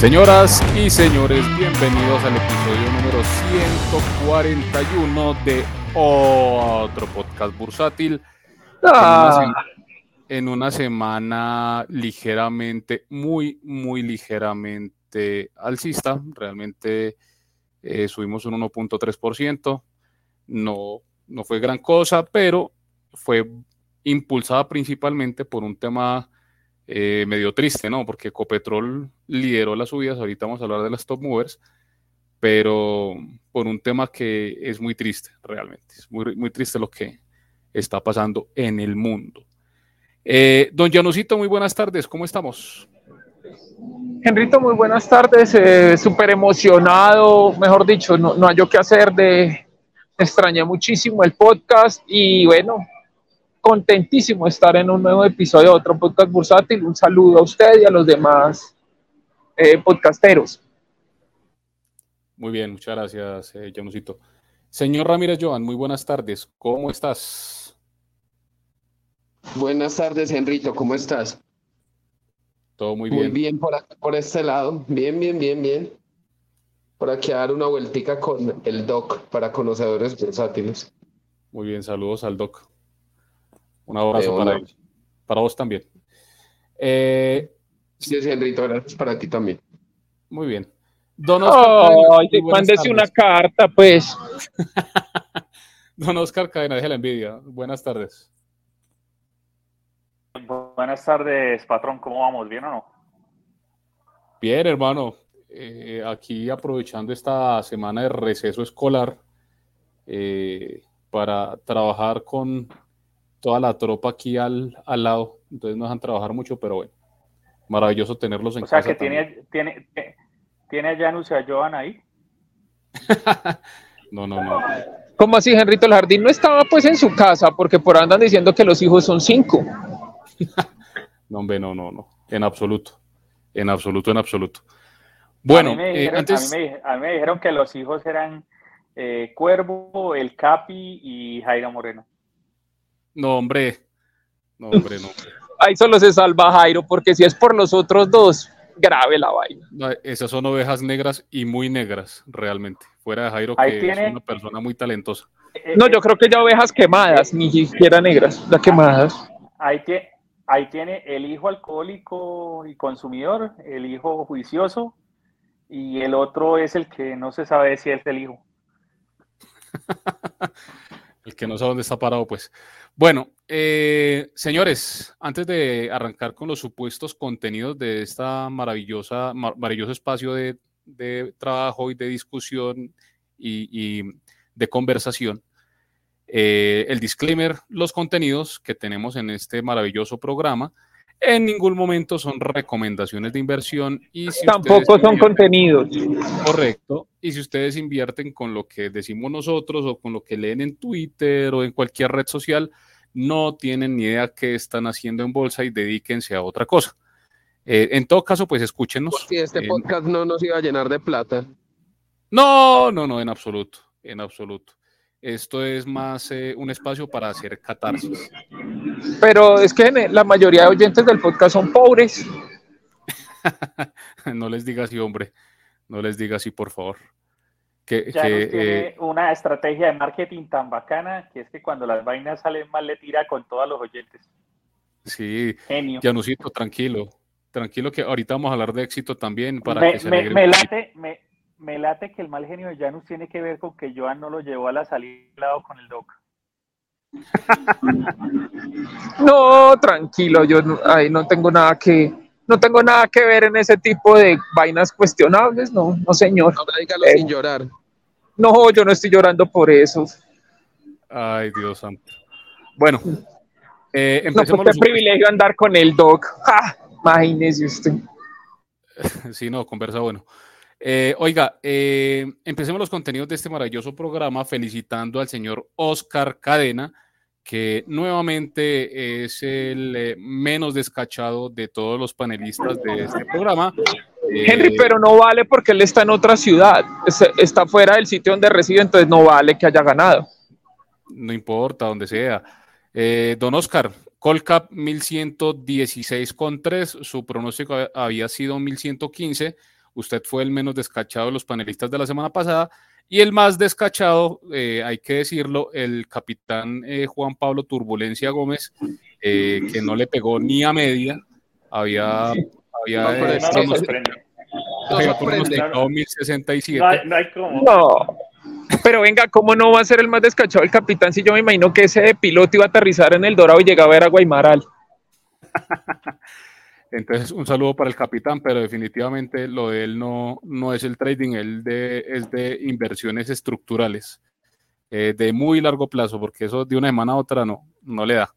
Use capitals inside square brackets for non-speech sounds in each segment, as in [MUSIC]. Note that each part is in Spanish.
Señoras y señores, bienvenidos al episodio número 141 de otro podcast bursátil. Ah. En, una semana ligeramente, muy, muy ligeramente alcista. Realmente eh, subimos un 1.3%. No, no fue gran cosa, pero fue impulsada principalmente por un tema eh, medio triste, ¿no? Porque Ecopetrol lideró las subidas, ahorita vamos a hablar de las top movers, pero por un tema que es muy triste, realmente. Es muy, muy triste lo que está pasando en el mundo. Eh, don Janusito, muy buenas tardes, ¿cómo estamos? Henrito, muy buenas tardes, eh, súper emocionado, mejor dicho, no, no hay yo qué hacer de, extrañé muchísimo el podcast y bueno, contentísimo de estar en un nuevo episodio de otro podcast bursátil. Un saludo a usted y a los demás eh, podcasteros. Muy bien, muchas gracias, eh, Señor Ramírez Joan, muy buenas tardes. ¿Cómo estás? Buenas tardes, Enrito. ¿Cómo estás? Todo muy bien. Muy bien por, por este lado. Bien, bien, bien, bien. Por aquí a dar una vueltica con el doc para conocedores bursátiles. Muy bien, saludos al doc. Un abrazo para ellos. Para vos también. Eh, sí, sí, Enrito, gracias para ti también. Muy bien. Don Oscar. mándese una carta, pues. [LAUGHS] Don Oscar Cadena, deje la envidia. Buenas tardes. Buenas tardes, patrón. ¿Cómo vamos? ¿Bien o no? Bien, hermano. Eh, aquí aprovechando esta semana de receso escolar eh, para trabajar con toda la tropa aquí al, al lado, entonces no dejan trabajar mucho, pero bueno, maravilloso tenerlos en casa. O sea que tiene, tiene, tiene a Janus y a Joan ahí. [LAUGHS] no, no, no. ¿Cómo así, Henrito? El jardín no estaba pues en su casa, porque por ahí andan diciendo que los hijos son cinco. [LAUGHS] no, hombre, no, no, no, en absoluto, en absoluto, en absoluto. Bueno, eh, antes... a, mí me, dijeron que los hijos eran eh, Cuervo, el Capi y Jairo Moreno. No, hombre. No, hombre, no. Ahí solo se salva Jairo, porque si es por los otros dos, grave la vaina. esas son ovejas negras y muy negras, realmente. Fuera de Jairo, que es una persona muy talentosa. Eh, no, yo creo que ya ovejas quemadas, ni siquiera negras, ya quemadas. Ahí, tiene, ahí tiene el hijo alcohólico y consumidor, el hijo juicioso, y el otro es el que no se sabe si es el hijo. [LAUGHS] que no sabe dónde está parado, pues. Bueno, eh, señores, antes de arrancar con los supuestos contenidos de esta maravillosa, maravilloso espacio de, trabajo y de discusión y, de conversación, eh, el disclaimer, los contenidos que tenemos en este maravilloso programa en ningún momento son recomendaciones de inversión y tampoco son contenidos. Correcto. Y si ustedes invierten con lo que decimos nosotros o con lo que leen en Twitter o en cualquier red social, no tienen ni idea qué están haciendo en bolsa y dedíquense a otra cosa. Eh, en todo caso, pues escúchenos. Si este podcast no nos iba a llenar de plata. No, no, no, en absoluto, en absoluto. Esto es más eh, un espacio para hacer catarsis. Pero es que la mayoría de oyentes del podcast son pobres. [LAUGHS] no les diga así, hombre. No les diga así, por favor. Que, ya tiene eh, una estrategia de marketing tan bacana que es que cuando las vainas salen mal le tira con todos los oyentes. Sí, Genio. Janusito, tranquilo. Tranquilo que ahorita vamos a hablar de éxito también para me, que se me, late, me, me late que el mal genio de Janus tiene que ver con que Joan no lo llevó a la salida con el Doc. No, tranquilo, yo no, ahí no tengo nada que no tengo nada que ver en ese tipo de vainas cuestionables, no, no señor. No, sin eh, llorar. No, yo no estoy llorando por eso. Ay, Dios santo. Bueno, eh, empecemos. No, privilegio andar con el Doc. ¡Ah! Imagínese usted. [LAUGHS] Sí, no, conversa bueno. Eh, oiga, eh, empecemos los contenidos de este maravilloso programa felicitando al señor Oscar Cadena, que nuevamente es el eh, menos descachado de todos los panelistas de este programa. Henry, pero no vale porque él está en otra ciudad, está fuera del sitio donde reside, entonces no vale que haya ganado. No importa, donde sea. don Oscar, Colcap 1116,3, su pronóstico había sido 1115 Usted fue el menos descachado de los panelistas de la semana pasada y el más descachado, eh, hay que decirlo, el capitán eh, Juan Pablo Turbulencia Gómez, eh, que no le pegó ni a media, había, había, no, 1067. No hay, No. Pero venga, ¿cómo no va a ser el más descachado el capitán si yo me imagino que ese piloto iba a aterrizar en el Dorado y llegaba a ver a Guaymaral? [LAUGHS] Entonces, un saludo para el capitán, pero definitivamente lo de él no, no es el trading, él de, es de inversiones estructurales, eh, de muy largo plazo, porque eso de una semana a otra no, no le da.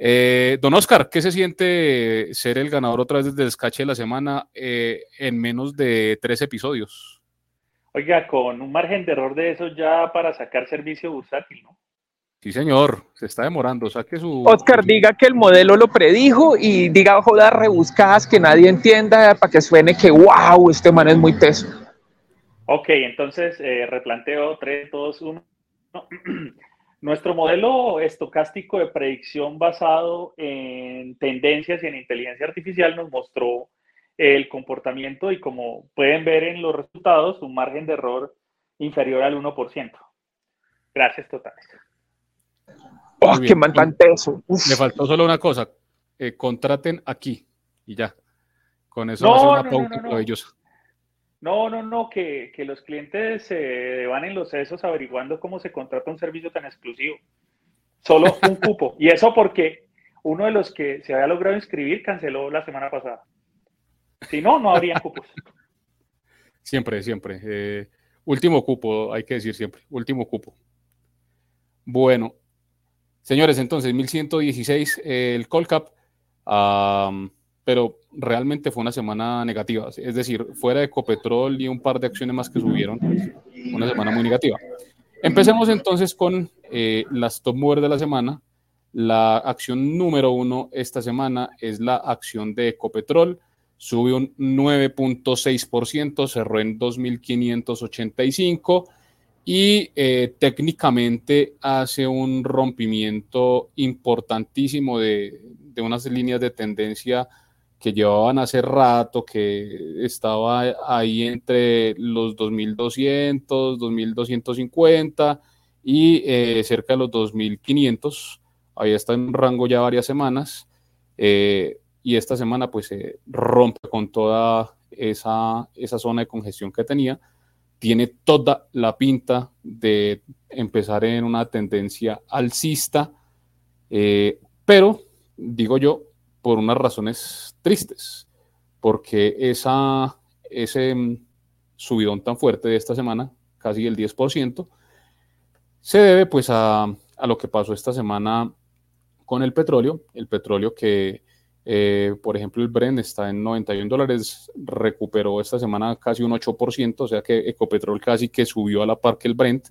Eh, don Oscar, ¿qué se siente ser el ganador otra vez desde el descache de la semana eh, en menos de tres episodios? Oiga, con un margen de error de eso ya para sacar servicio bursátil, ¿no? Sí, señor, se está demorando. Saque su. Oscar, diga que el modelo lo predijo y diga jodas rebuscadas que nadie entienda para que suene que wow, este man es muy teso. Ok, entonces eh, replanteo 3, 2, 1. Nuestro modelo estocástico de predicción basado en tendencias y en inteligencia artificial nos mostró el comportamiento y como pueden ver en los resultados, un margen de error inferior al 1%. Gracias totales. ¡Oh, qué man tan teso! Me faltó solo una cosa. Eh, contraten aquí y ya. Con eso no, va a ser una pauta maravillosa. No, no, no, que, los clientes se van en los sesos averiguando cómo se contrata un servicio tan exclusivo. Solo un [LAUGHS] cupo. Y eso porque uno de los que se había logrado inscribir canceló la semana pasada. Si no, no habría [LAUGHS] cupos. Siempre, siempre. Eh, último cupo, hay que decir siempre. Último cupo. Bueno, Señores, entonces, 1116 eh, el Colcap, pero realmente fue una semana negativa. Es decir, fuera de Ecopetrol y un par de acciones más que subieron, una semana muy negativa. Empecemos entonces con eh, las top movers de la semana. La acción número uno esta semana es la acción de Ecopetrol. Sube un 9.6%, cerró en 2.585 y eh, técnicamente hace un rompimiento importantísimo de, unas líneas de tendencia que llevaban hace rato, que estaba ahí entre los 2200, 2250 y eh, cerca de los 2500. Ahí está en rango ya varias semanas. Eh, y esta semana pues se rompe con toda esa, esa zona de congestión que tenía tiene toda la pinta de empezar en una tendencia alcista, eh, pero digo yo, por unas razones tristes, porque esa, ese mm, subidón tan fuerte de esta semana, casi el 10%, se debe pues a, a lo que pasó esta semana con el petróleo, el petróleo que eh, por ejemplo, el Brent está en 91 dólares, recuperó esta semana casi un 8%, o sea que Ecopetrol casi que subió a la par que el Brent.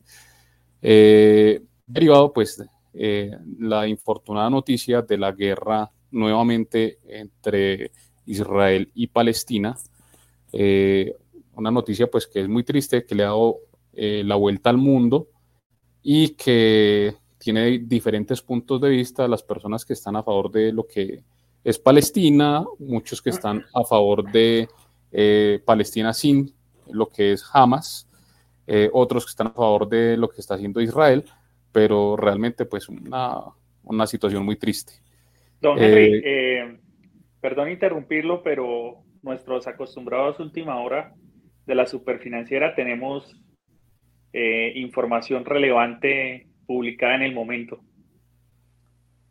Eh, derivado, pues, eh, la infortunada noticia de la guerra nuevamente entre Israel y Palestina. una noticia, pues, que es muy triste, que le ha dado la vuelta al mundo y que tiene diferentes puntos de vista las personas que están a favor de lo que es Palestina, muchos que están a favor de eh, Palestina sin lo que es Hamas, eh, otros que están a favor de lo que está haciendo Israel, pero realmente pues una, una situación muy triste. Don Henry, eh, perdón interrumpirlo, pero nuestros acostumbrados última hora de la superfinanciera tenemos información relevante publicada en el momento.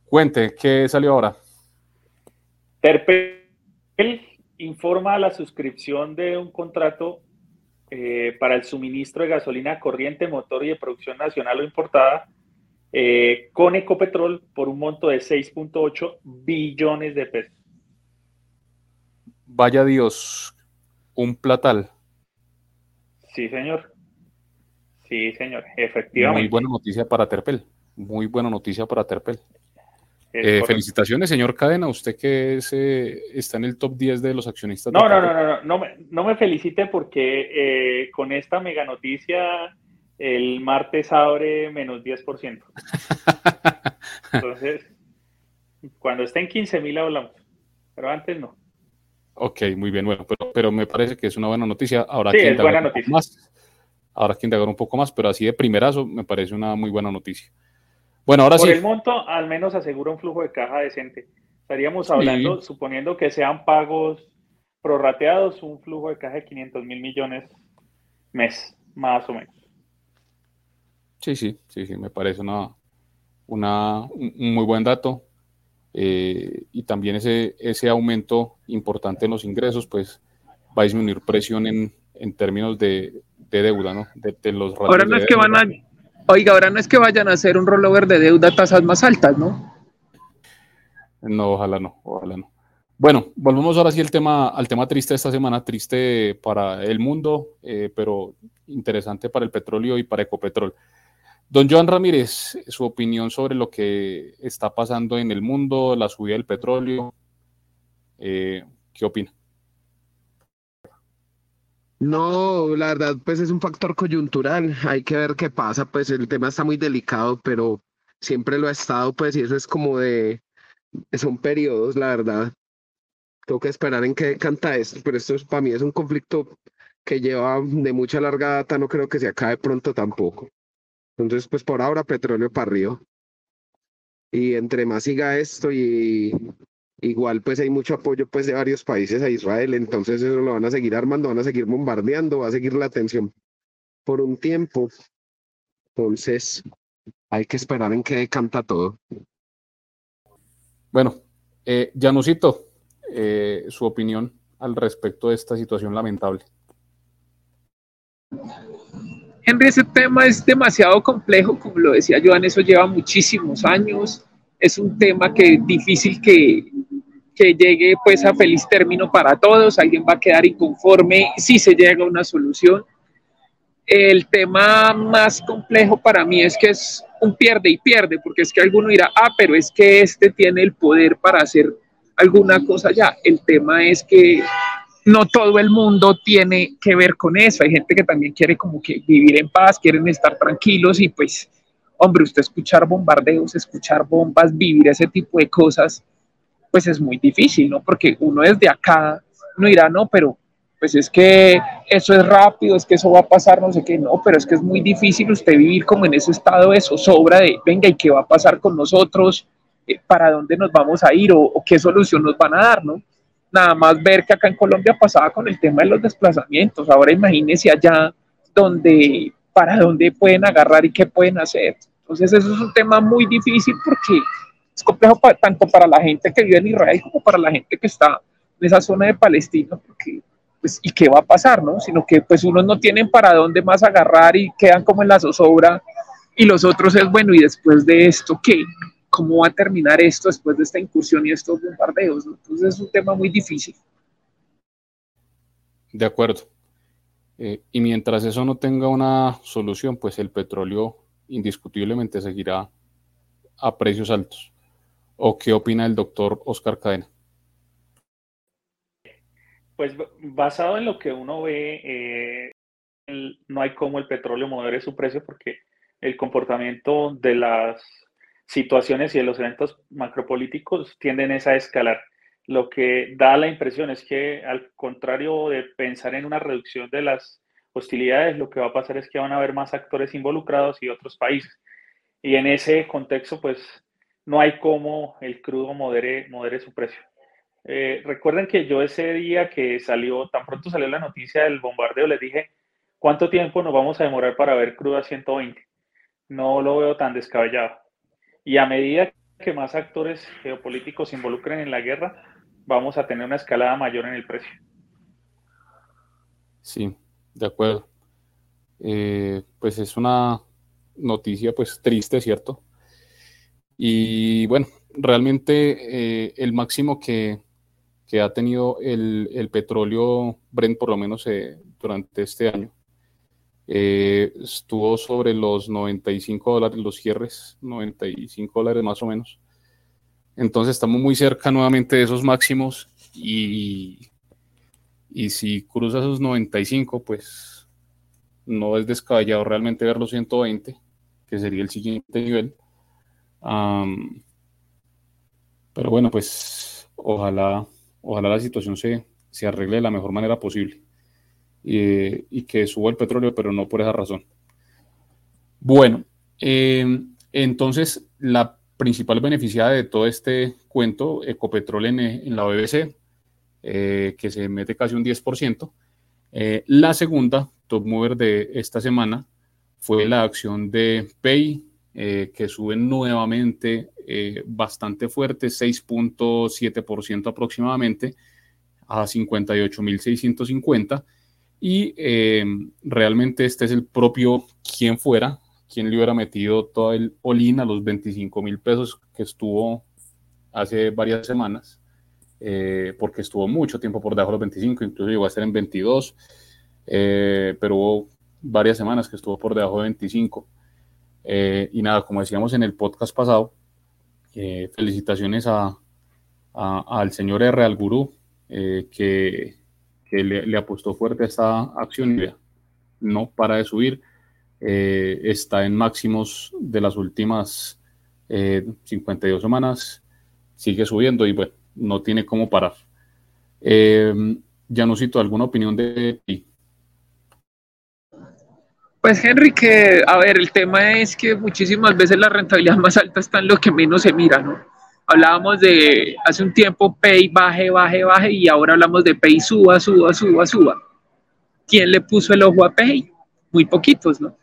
Cuente, ¿qué salió ahora? Terpel informa la suscripción de un contrato eh, para el suministro de gasolina corriente, motor y de producción nacional o importada eh, con Ecopetrol por un monto de 6.8 billones de pesos. Vaya Dios, un platal. Sí, señor. Sí, señor, efectivamente. Muy buena noticia para Terpel. Muy buena noticia para Terpel. Eh, felicitaciones, señor Cadena, usted que eh, está en el top 10 de los accionistas. No, no, no, no, no, me, no me felicite porque eh, con esta mega noticia el martes abre menos 10%. [LAUGHS] Entonces, cuando esté en 15 mil hablamos, pero antes no. Ok, muy bien, bueno, pero, pero me parece que es una buena noticia. Ahora sí, es buena noticia. Más. Ahora que indagar un poco más, pero así de primerazo me parece una muy buena noticia. Bueno, ahora Por sí. el monto, al menos asegura un flujo de caja decente. Estaríamos hablando, suponiendo que sean pagos prorrateados, un flujo de caja de 500 mil millones mes, más o menos. Sí, sí, sí, sí, me parece una, una, un muy buen dato. Eh, y también ese, ese aumento importante en los ingresos, pues va a disminuir presión en, en términos de, de, deuda, ¿no? De, de los ahora no es que van a, oiga, ahora no es que vayan a hacer un rollover de deuda a tasas más altas, ¿no? No, ojalá no, ojalá no. Bueno, volvemos ahora sí al tema, al tema triste de esta semana, triste para el mundo, eh, pero interesante para el petróleo y para Ecopetrol. Don Joan Ramírez, su opinión sobre lo que está pasando en el mundo, la subida del petróleo, eh, ¿qué opina? No, la verdad, pues es un factor coyuntural, hay que ver qué pasa, pues el tema está muy delicado, pero siempre lo ha estado, pues, y eso es como de, son periodos, la verdad. Tengo que esperar en qué canta esto, pero esto es, para mí es un conflicto que lleva de mucha larga data, no creo que se acabe pronto tampoco. Entonces, pues por ahora petróleo para arriba. Y entre más siga esto y igual pues hay mucho apoyo pues de varios países a Israel, entonces eso lo van a seguir armando, van a seguir bombardeando, va a seguir la tensión por un tiempo. Entonces, hay que esperar en qué canta todo. Bueno, eh, Janusito, eh, su opinión al respecto de esta situación lamentable. Henry, ese tema es demasiado complejo, como lo decía Joan, eso lleva muchísimos años, es un tema que es difícil que, que llegue pues a feliz término para todos, alguien va a quedar inconforme si se llega a una solución. El tema más complejo para mí es que es un pierde y pierde, porque es que alguno dirá, ah, pero es que este tiene el poder para hacer alguna cosa ya. El tema es que no todo el mundo tiene que ver con eso. Hay gente que también quiere como que vivir en paz, quieren estar tranquilos y pues, hombre, usted escuchar bombardeos, escuchar bombas, vivir ese tipo de cosas, pues es muy difícil, ¿no? Porque uno desde acá no dirá, no, pero pues es que eso es rápido, es que eso va a pasar, no sé qué, no, pero es que es muy difícil usted vivir como en ese estado de zozobra de, venga, ¿y qué va a pasar con nosotros? ¿Para dónde nos vamos a ir? ¿O, o qué solución nos van a dar, no? nada más ver que acá en Colombia pasaba con el tema de los desplazamientos. Ahora imagínense allá donde, para dónde pueden agarrar y qué pueden hacer. Entonces eso es un tema muy difícil porque es complejo tanto para la gente que vive en Israel como para la gente que está en esa zona de Palestina, porque pues, ¿y qué va a pasar, no? Sino que pues unos no tienen para dónde más agarrar y quedan como en la zozobra y los otros es, bueno, ¿y después de esto qué? cómo va a terminar esto después de esta incursión y estos bombardeos. Entonces es un tema muy difícil. De acuerdo. Eh, y mientras eso no tenga una solución, pues el petróleo indiscutiblemente seguirá a precios altos. ¿O qué opina el doctor Oscar Cadena? Pues basado en lo que uno ve, eh, no hay cómo el petróleo modere su precio porque el comportamiento de las situaciones y de los eventos macropolíticos tienden a escalar. Lo que da la impresión es que al contrario de pensar en una reducción de las hostilidades, lo que va a pasar es que van a haber más actores involucrados y otros países. Y en ese contexto, pues no hay cómo el crudo modere, modere su precio. Eh, recuerden que yo ese día que salió, tan pronto salió la noticia del bombardeo, les dije, ¿cuánto tiempo nos vamos a demorar para ver crudo a 120? No lo veo tan descabellado. Y a medida que más actores geopolíticos se involucren en la guerra, vamos a tener una escalada mayor en el precio. Sí, de acuerdo. Eh, pues es una noticia pues triste, ¿cierto? Y bueno, realmente eh, el máximo que, que, ha tenido el, el, petróleo Brent, por lo menos eh, durante este año, eh, estuvo sobre los 95 dólares los cierres, 95 dólares más o menos. Entonces estamos muy cerca nuevamente de esos máximos y, y si cruza esos 95, pues no es descabellado realmente ver los 120, que sería el siguiente nivel. Pero bueno, pues ojalá, ojalá la situación se, se arregle de la mejor manera posible y que suba el petróleo, pero no por esa razón. Bueno, em, entonces la principal beneficiada de todo este cuento, Ecopetrol en, la BBC, eh, que se mete casi un 10%. Eh, la segunda top mover de esta semana fue la acción de Pay, eh, que sube nuevamente bastante fuerte, 6.7% aproximadamente, a 58.650. Y realmente este es el propio quien fuera, quien le hubiera metido todo el all a los 25 mil pesos que estuvo hace varias semanas. Eh, porque estuvo mucho tiempo por debajo de los 25, incluso llegó a ser en 22, eh, pero hubo varias semanas que estuvo por debajo de 25. Eh, y nada, como decíamos en el podcast pasado, felicitaciones a, al señor R. al gurú, que, que le, apostó fuerte a esta acción y no para de subir. Está en máximos de las últimas 52 semanas, sigue subiendo y bueno, no tiene cómo parar. Eh, Janusito, ¿alguna opinión de ti? Pues Henry, que a ver, el tema es que muchísimas veces la rentabilidad más alta está en lo que menos se mira, ¿no? Hablábamos de hace un tiempo Pay baje, baje, baje y ahora hablamos de Pay suba, suba, suba, suba. ¿Quién le puso el ojo a Pay? Muy poquitos, ¿no?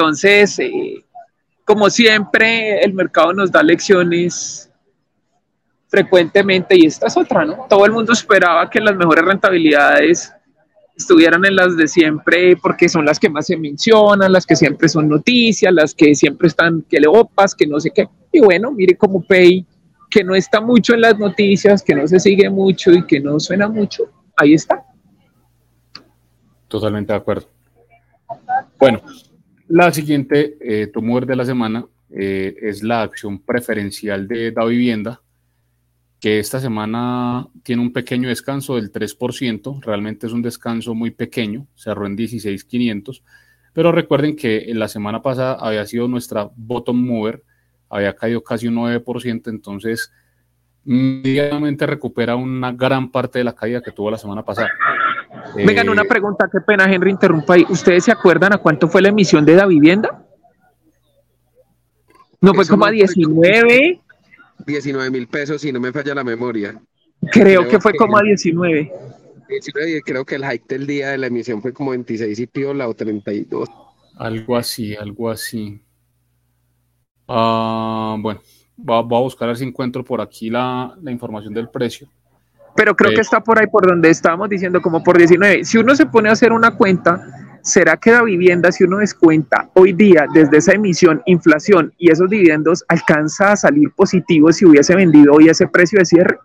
Entonces, eh, como siempre, el mercado nos da lecciones frecuentemente y esta es otra, ¿no? Todo el mundo esperaba que las mejores rentabilidades estuvieran en las de siempre porque son las que más se mencionan, las que siempre son noticias, las que siempre están que le opas, que no sé qué. Y bueno, mire como Pay, que no está mucho en las noticias, que no se sigue mucho y que no suena mucho, ahí está. Totalmente de acuerdo. Bueno, la siguiente eh, de la semana eh, es la acción preferencial de la vivienda que esta semana tiene un pequeño descanso del 3%, realmente es un descanso muy pequeño, cerró en 16.500, pero recuerden que la semana pasada había sido nuestra bottom mover, había caído casi un 9%, entonces inmediatamente recupera una gran parte de la caída que tuvo la semana pasada. Vengan, una eh, pregunta, qué pena Henry interrumpa ahí. ¿Ustedes se acuerdan a cuánto fue la emisión de la vivienda? No fue como a 19, 19 mil pesos, si no me falla la memoria. Creo, que fue como a 19. 19 creo que el hike del día de la emisión fue como 26 y piola o 32. Algo así, algo así. Ah, bueno, voy a, buscar a ver si encuentro por aquí la, información del precio. Pero creo que eh, está por ahí por donde estábamos diciendo, como por 19. Si uno se pone a hacer una cuenta, ¿será que la vivienda, si uno descuenta hoy día desde esa emisión, inflación y esos dividendos, alcanza a salir positivo si hubiese vendido hoy ese precio de cierre?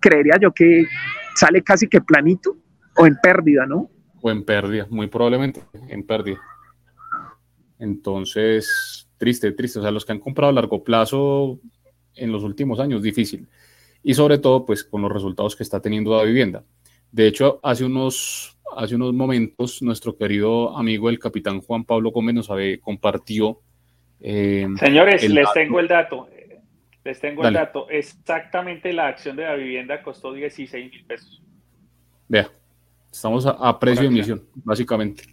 Creería yo que sale casi que planito o en pérdida, ¿no? O en pérdida, muy probablemente en pérdida. Entonces, triste, triste. O sea, los que han comprado a largo plazo en los últimos años, difícil. Y sobre todo, pues con los resultados que está teniendo la vivienda. De hecho, hace unos hace unos momentos nuestro querido amigo el capitán Juan Pablo Gómez nos compartió. Eh, Señores, les tengo el dato. Les tengo el dato. Exactamente la acción de la vivienda costó 16 mil pesos. Vea, estamos a, precio de emisión, básicamente.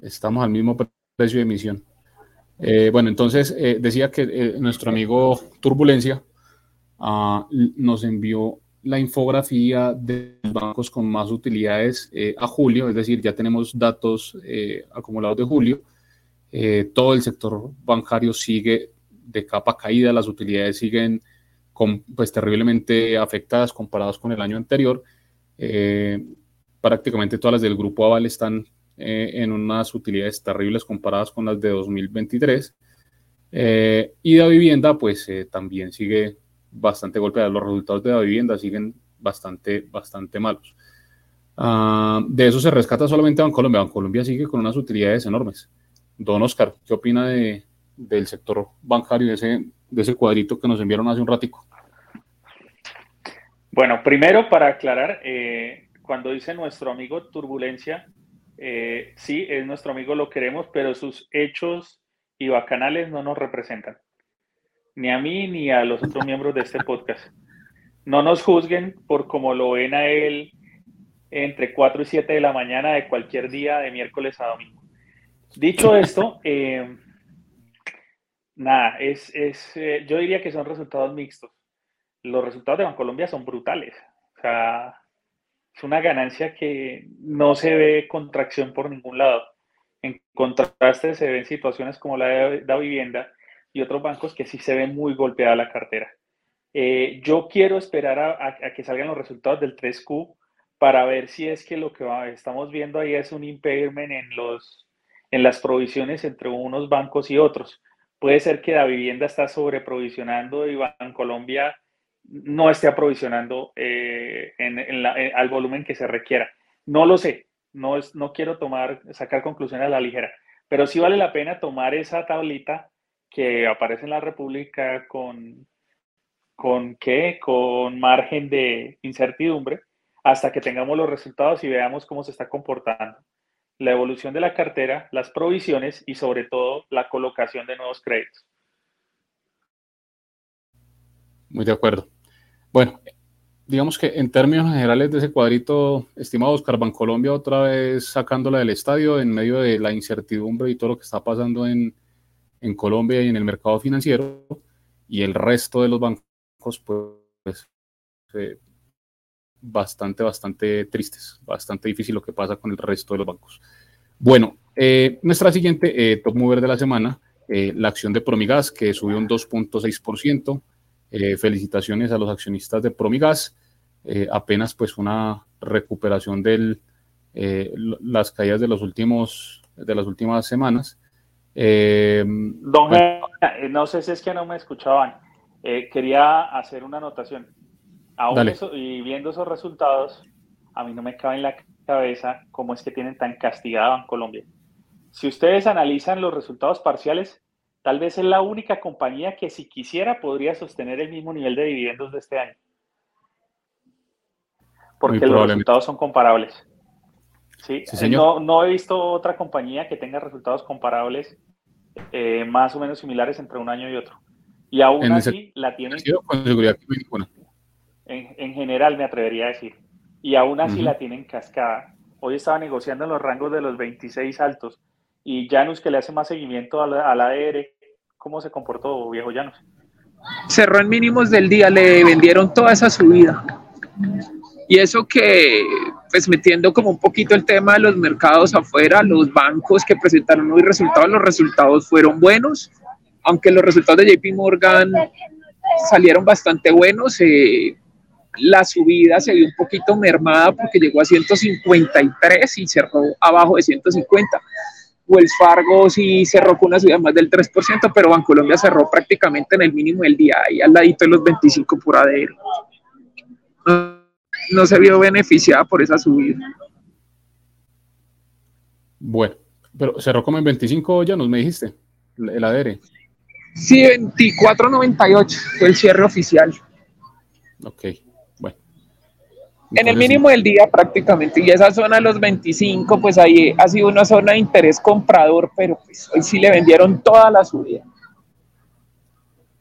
Estamos al mismo precio de emisión. Eh, bueno, entonces eh, decía que nuestro amigo Turbulencia nos envió la infografía de bancos con más utilidades eh, a julio, es decir, ya tenemos datos eh, acumulados de julio. Eh, todo el sector bancario sigue de capa caída, las utilidades siguen pues, terriblemente afectadas comparadas con el año anterior. prácticamente todas las del grupo Aval están en unas utilidades terribles comparadas con las de 2023. y la vivienda, pues también sigue bastante golpeada. Los resultados de la vivienda siguen bastante, bastante malos. Ah, de eso se rescata solamente Bancolombia. Colombia sigue con unas utilidades enormes. Don Oscar, ¿qué opina de, del sector bancario, de ese, de ese cuadrito que nos enviaron hace un ratico? Bueno, primero para aclarar, eh, cuando dice nuestro amigo Turbulencia, eh, sí, es nuestro amigo, lo queremos, pero sus hechos y bacanales no nos representan ni a mí ni a los otros miembros de este podcast. no nos juzguen por cómo lo ven a él entre 4 y 7 de la mañana de cualquier día de miércoles a domingo. Dicho esto, eh, nada, es, es eh, yo diría que son resultados mixtos. Los resultados de Bancolombia son brutales. O sea, es una ganancia que no se ve contracción por ningún lado. En contraste, se ven situaciones como la de la vivienda y otros bancos que sí se ve muy golpeada la cartera. Eh, yo quiero esperar a, que salgan los resultados del 3Q para ver si es que lo que estamos viendo ahí es un impairment en, los, en las provisiones entre unos bancos y otros. Puede ser que la vivienda está sobreprovisionando y Bancolombia no esté aprovisionando eh, en, al volumen que se requiera. No lo sé, no, es, no quiero tomar, sacar conclusiones a la ligera, pero sí vale la pena tomar esa tablita que aparece en la República con, con qué, con margen de incertidumbre, hasta que tengamos los resultados y veamos cómo se está comportando la evolución de la cartera, las provisiones y sobre todo la colocación de nuevos créditos. Muy de acuerdo. Bueno, digamos que en términos generales de ese cuadrito, estimado Oscar Colombia otra vez sacándola del estadio en medio de la incertidumbre y todo lo que está pasando en, Colombia y en el mercado financiero, y el resto de los bancos, pues, eh, bastante, bastante tristes, bastante difícil lo que pasa con el resto de los bancos. Bueno, eh, nuestra siguiente eh, top mover de la semana, la acción de Promigas, que subió un 2.6%. Eh, felicitaciones a los accionistas de Promigas. Eh, apenas pues una recuperación de eh, las caídas de los últimos de las últimas semanas. Don, no sé si es que no me escuchaban. quería hacer una anotación. Aún y viendo esos resultados, a mí no me cabe en la cabeza cómo es que tienen tan castigada en Colombia. Si ustedes analizan los resultados parciales, Tal vez es la única compañía que si quisiera podría sostener el mismo nivel de dividendos de este año. Porque los resultados son comparables. Sí, no, he visto otra compañía que tenga resultados comparables eh, más o menos similares entre un año y otro. Y aún así la tienen. En, general me atrevería a decir. Y aún así la tienen cascada. Hoy estaba negociando en los rangos de los 26 altos y Janus, que le hace más seguimiento a la, ADR, ¿cómo se comportó viejo Janus? Cerró en mínimos del día, le vendieron toda esa subida. Y eso que, pues metiendo como un poquito el tema de los mercados afuera, los bancos que presentaron hoy resultados, los resultados fueron buenos, aunque los resultados de JP Morgan salieron bastante buenos. Eh, la subida se vio un poquito mermada porque llegó a 153 y cerró abajo de 150. Wells Fargo sí cerró con una subida más del 3%, pero Bancolombia cerró prácticamente en el mínimo del día, ahí al ladito de los 25 por ADR. No, se vio beneficiada por esa subida. Bueno, pero cerró como en 25 ya nos me dijiste, el ADR. Sí, 24.98 fue el cierre oficial. Ok en el mínimo del día prácticamente. Y esa zona de los 25, pues ahí ha sido una zona de interés comprador, pero pues hoy sí le vendieron toda la subida.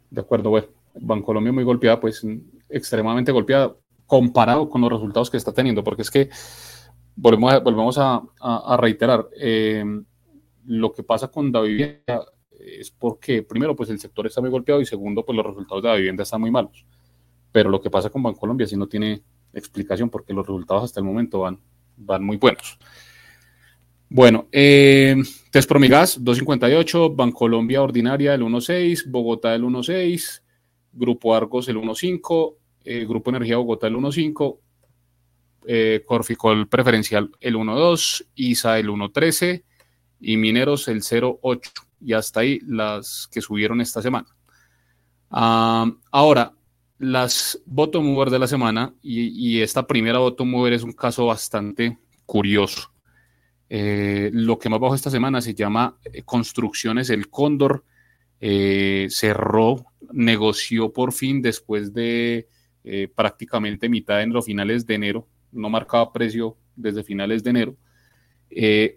De acuerdo, bueno. Bancolombia muy golpeada, pues extremadamente golpeada comparado con los resultados que está teniendo, porque es que volvemos a, volvemos a, reiterar, eh, lo que pasa con la vivienda es porque, primero, pues el sector está muy golpeado y segundo, pues los resultados de la vivienda están muy malos. Pero lo que pasa con Bancolombia sí no tiene explicación porque los resultados hasta el momento van, van muy buenos. Bueno, eh, Test Promigas 258, Bancolombia Ordinaria el 1.6, Bogotá el 1.6, Grupo Argos el 1.5, eh, Grupo Energía Bogotá el 1.5, eh, Corficol Preferencial el 1.2, ISA el 1.13 y Mineros el 0.8. Y hasta ahí las que subieron esta semana. Ah, ahora, las bottom mover de la semana y, esta primera bottom mover es un caso bastante curioso. Eh, lo que más bajo esta semana se llama eh, Construcciones El Cóndor. Cerró, negoció por fin después de prácticamente mitad de enero, finales de enero. No marcaba precio desde finales de enero.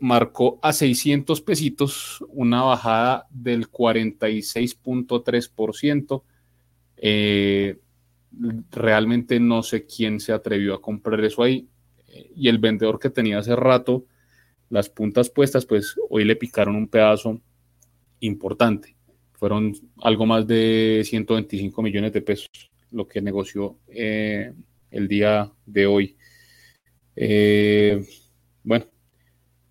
marcó a 600 pesitos, una bajada del 46.3%. Eh, realmente no sé quién se atrevió a comprar eso ahí. Y el vendedor que tenía hace rato las puntas puestas, pues hoy le picaron un pedazo importante. Fueron algo más de 125 millones de pesos lo que negoció eh, el día de hoy. Eh, bueno,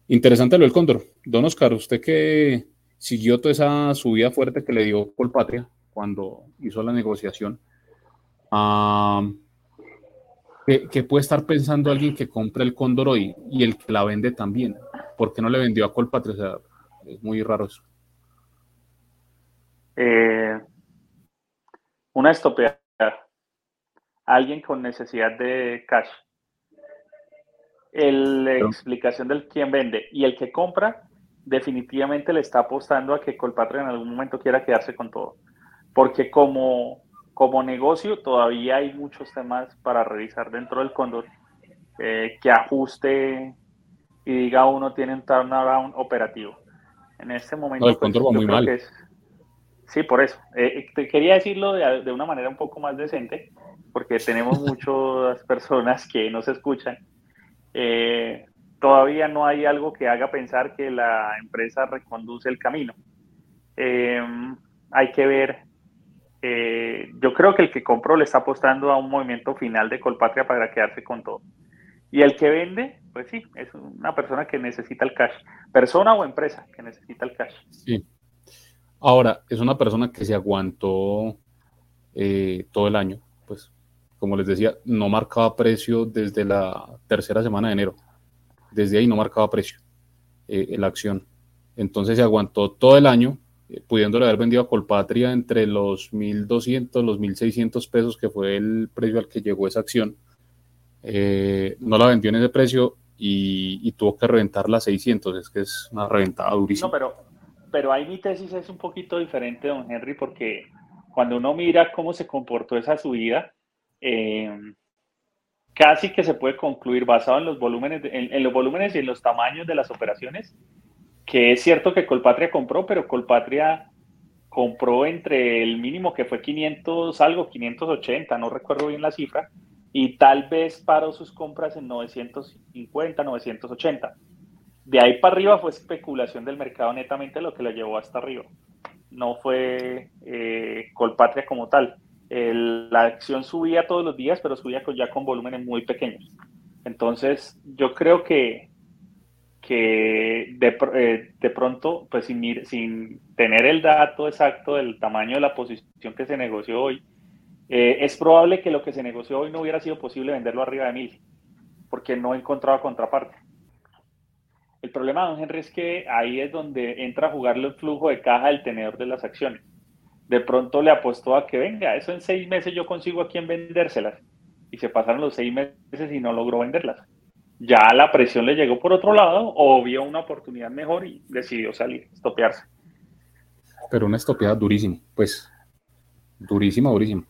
interesante lo del cóndor. Don Oscar, usted que siguió toda esa subida fuerte que le dio Colpatria cuando hizo la negociación, ¿qué, puede estar pensando alguien que compra el cóndor hoy y el que la vende también? ¿Por qué no le vendió a Colpatria? O sea, es muy raro eso. Eh, una estopea. Alguien con necesidad de cash. la explicación del quien vende y el que compra definitivamente le está apostando a que Colpatria en algún momento quiera quedarse con todo. Porque como, como negocio todavía hay muchos temas para revisar dentro del Condor eh, que ajuste y diga uno tiene un turnaround operativo. En este momento... el pues, va muy mal. Sí, por eso. Eh, eh, te quería decirlo de, de, una manera un poco más decente, porque tenemos [LAUGHS] muchas personas que nos escuchan. Eh, todavía no hay algo que haga pensar que la empresa reconduce el camino. hay que ver. yo creo que el que compró le está apostando a un movimiento final de Colpatria para quedarse con todo. Y el que vende, pues sí, es una persona que necesita el cash. Persona o empresa que necesita el cash. Sí. Ahora, es una persona que se aguantó eh, todo el año. Pues, como les decía, no marcaba precio desde la tercera semana de enero. Desde ahí no marcaba precio eh, la acción. Entonces se aguantó todo el año, eh, pudiéndole haber vendido a Colpatria entre los 1.200, los 1.600 pesos, que fue el precio al que llegó esa acción eh, no la vendió en ese precio y, tuvo que reventar la 600, es que es una reventada durísima. No, pero, pero ahí mi tesis es un poquito diferente, don Henry, porque cuando uno mira cómo se comportó esa subida, eh, casi que se puede concluir basado en los volúmenes, en, los volúmenes y en los tamaños de las operaciones, que es cierto que Colpatria compró, pero Colpatria compró entre el mínimo que fue 500 algo, 580, no recuerdo bien la cifra, y tal vez paró sus compras en 950, 980. De ahí para arriba fue especulación del mercado netamente lo que lo llevó hasta arriba. No fue eh, Colpatria como tal. la acción subía todos los días, pero subía ya con volúmenes muy pequeños. Entonces, yo creo que, que de, eh, de pronto, pues sin, sin tener el dato exacto del tamaño de la posición que se negoció hoy, eh, es probable que lo que se negoció hoy no hubiera sido posible venderlo arriba de mil, porque no encontraba contraparte. El problema, don Henry, es que ahí es donde entra a jugar el flujo de caja del tenedor de las acciones. De pronto le apostó a que venga, eso en seis meses yo consigo a quien vendérselas. Y se pasaron los seis meses y no logró venderlas. Ya la presión le llegó por otro lado o vio una oportunidad mejor y decidió salir, estopearse. Pero una estopeada durísima, pues durísima, durísima.